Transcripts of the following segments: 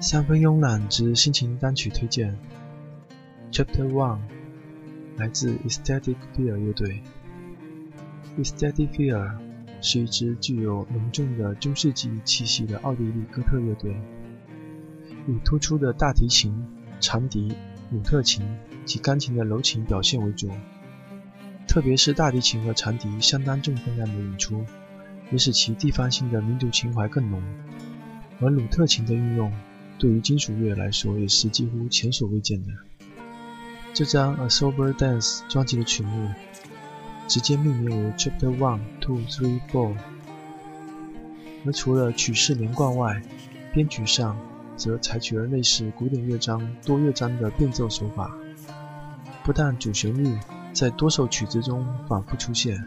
三分慵懒之心情单曲推荐。Chapter One，来自 Ecstatic Fear 乐队。Ecstatic Fear 是一支具有浓重的中世纪气息的奥地利哥特乐队，以突出的大提琴、长笛、鲁特琴及钢琴的柔情表现为主。特别是大提琴和长笛相当重分量的演出，也使其地方性的民族情怀更浓。而鲁特琴的运用，对于金属乐来说也是几乎前所未见的。这张《A Sober Dance》专辑的曲目直接命名为 Chapter One, Two, Three, Four。而除了曲式连贯外，编曲上则采取了类似古典乐章多乐章的变奏手法，不但主旋律。在多首曲子中反复出现，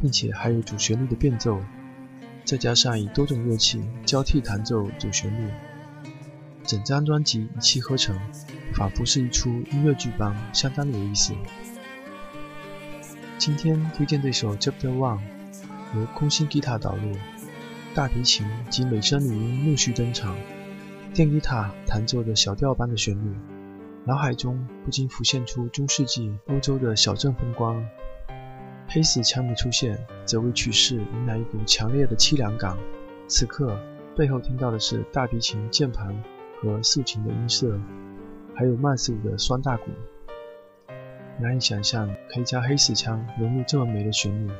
并且还有主旋律的变奏，再加上以多种乐器交替弹奏主旋律，整张专辑一气呵成，仿佛是一出音乐剧般，相当有意思。今天推荐这首 Chapter One，由空心吉他导入，大提琴及美声女音陆续登场，电吉他弹奏着小调般的旋律。脑海中不禁浮现出中世纪欧洲的小镇风光，黑死腔的出现则为曲式迎来一股强烈的凄凉感。此刻背后听到的是大提琴键盘和竖琴的音色，还有慢速的双大鼓。难以想象可以将黑死腔融入这么美的旋律，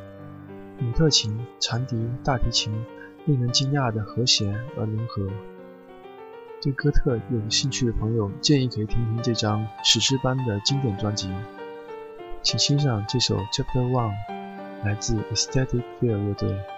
鲁特琴、长笛、大提琴令人惊讶的和谐而融合。对哥特有兴趣的朋友，建议可以听听这张史诗般的经典专辑。请欣赏这首《Chapter One》，来自 Aesthetic Fear 乐队。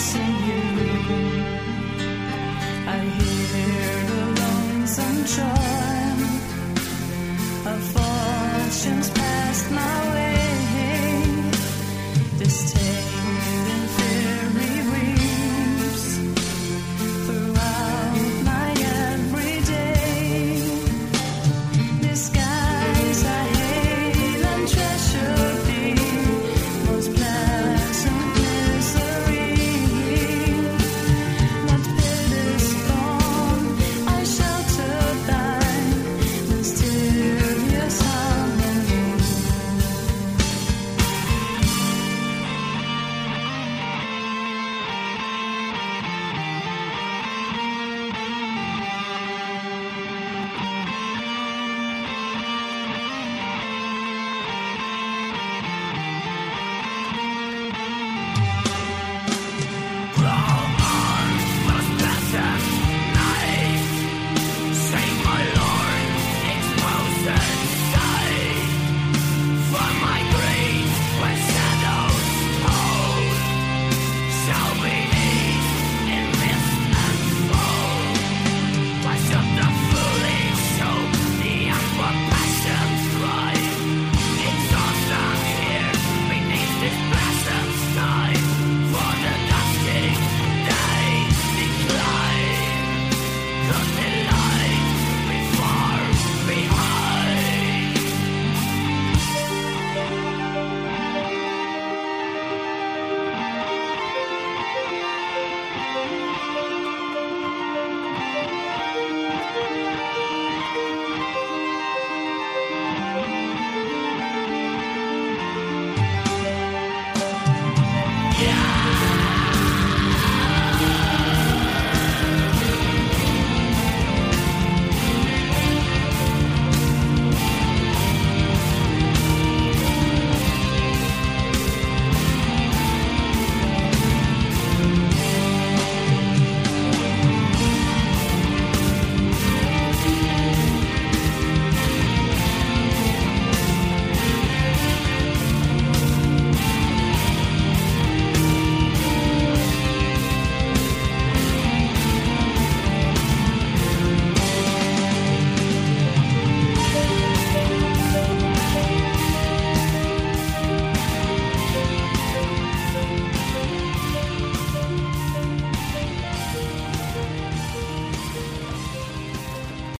missing you.